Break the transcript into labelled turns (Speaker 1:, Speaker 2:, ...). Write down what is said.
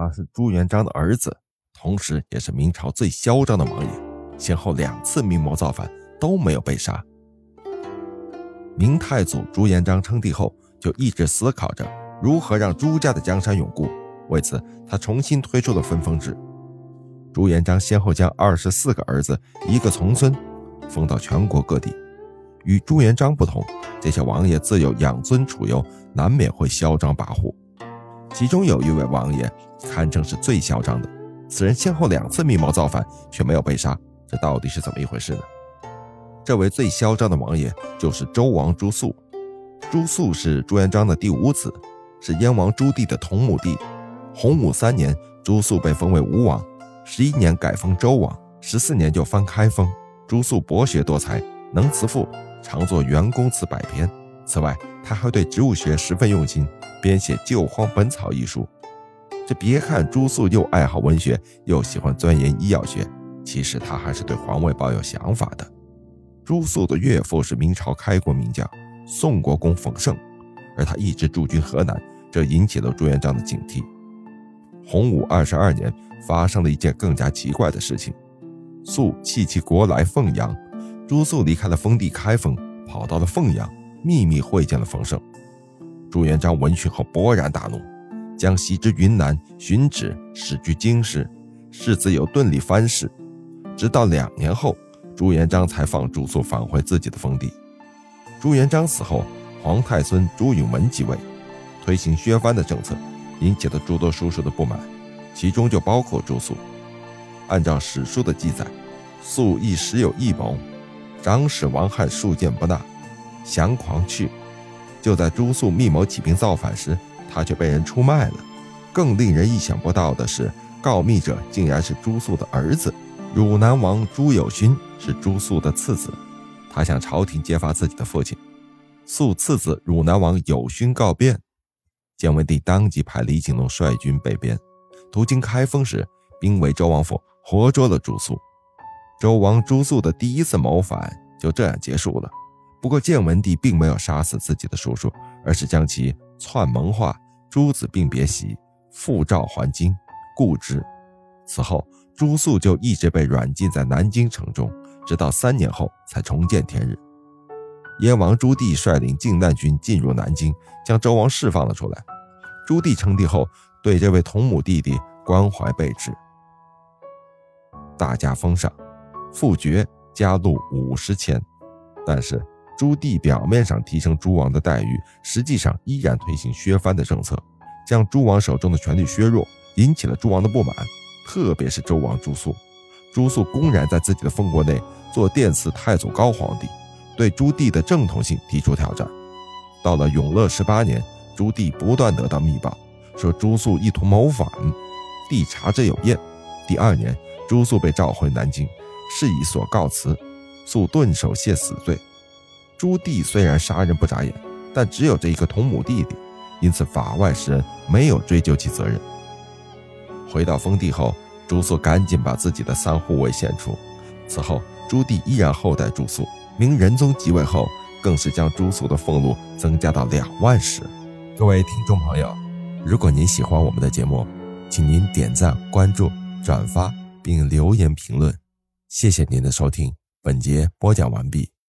Speaker 1: 他是朱元璋的儿子，同时也是明朝最嚣张的王爷，先后两次密谋造反都没有被杀。明太祖朱元璋称帝后，就一直思考着如何让朱家的江山永固。为此，他重新推出了分封制。朱元璋先后将二十四个儿子，一个从孙，封到全国各地。与朱元璋不同，这些王爷自有养尊处优，难免会嚣张跋扈。其中有一位王爷，堪称是最嚣张的。此人先后两次密谋造反，却没有被杀，这到底是怎么一回事呢？这位最嚣张的王爷就是周王朱肃。朱肃是朱元璋的第五子，是燕王朱棣的同母弟。洪武三年，朱肃被封为吴王，十一年改封周王，十四年就翻开封。朱肃博学多才，能辞赋，常作元公词百篇。此外，他还对植物学十分用心，编写《救荒本草》一书。这别看朱肃又爱好文学，又喜欢钻研医药学，其实他还是对皇位抱有想法的。朱肃的岳父是明朝开国名将宋国公冯胜，而他一直驻军河南，这引起了朱元璋的警惕。洪武二十二年，发生了一件更加奇怪的事情：肃弃其国来凤阳，朱肃离开了封地开封，跑到了凤阳，秘密会见了冯胜。朱元璋闻讯后勃然大怒。将袭之云南，寻旨使居京师，世子有顿里藩事。直到两年后，朱元璋才放朱肃返回自己的封地。朱元璋死后，皇太孙朱允炆继位，推行削藩的政策，引起了诸多叔叔的不满，其中就包括朱肃。按照史书的记载，肃一时有异谋，长史王翰数谏不纳，降狂去。就在朱肃密谋起兵造反时。他却被人出卖了。更令人意想不到的是，告密者竟然是朱肃的儿子，汝南王朱友勋是朱肃的次子。他向朝廷揭发自己的父亲。肃次子汝南王友勋告变，建文帝当即派李景龙率军北边，途经开封时，兵围周王府，活捉了朱肃。周王朱肃的第一次谋反就这样结束了。不过，建文帝并没有杀死自己的叔叔，而是将其。篡蒙化，诸子并别喜，复召还京，故之。此后，朱肃就一直被软禁在南京城中，直到三年后才重见天日。燕王朱棣率领靖难军进入南京，将周王释放了出来。朱棣称帝后，对这位同母弟弟关怀备至，大加封赏，复爵加禄五十钱。但是。朱棣表面上提升诸王的待遇，实际上依然推行削藩的政策，将诸王手中的权力削弱，引起了诸王的不满，特别是周王朱肃。朱肃公然在自己的封国内做殿赐太祖高皇帝，对朱棣的正统性提出挑战。到了永乐十八年，朱棣不断得到密报，说朱肃意图谋反，帝查之有验。第二年，朱肃被召回南京，事以所告辞，肃顿首谢死罪。朱棣虽然杀人不眨眼，但只有这一个同母弟弟，因此法外施恩，没有追究其责任。回到封地后，朱肃赶紧把自己的三护卫献出。此后，朱棣依然厚待朱肃。明仁宗即位后，更是将朱肃的俸禄增加到两万石。各位听众朋友，如果您喜欢我们的节目，请您点赞、关注、转发并留言评论，谢谢您的收听。本节播讲完毕。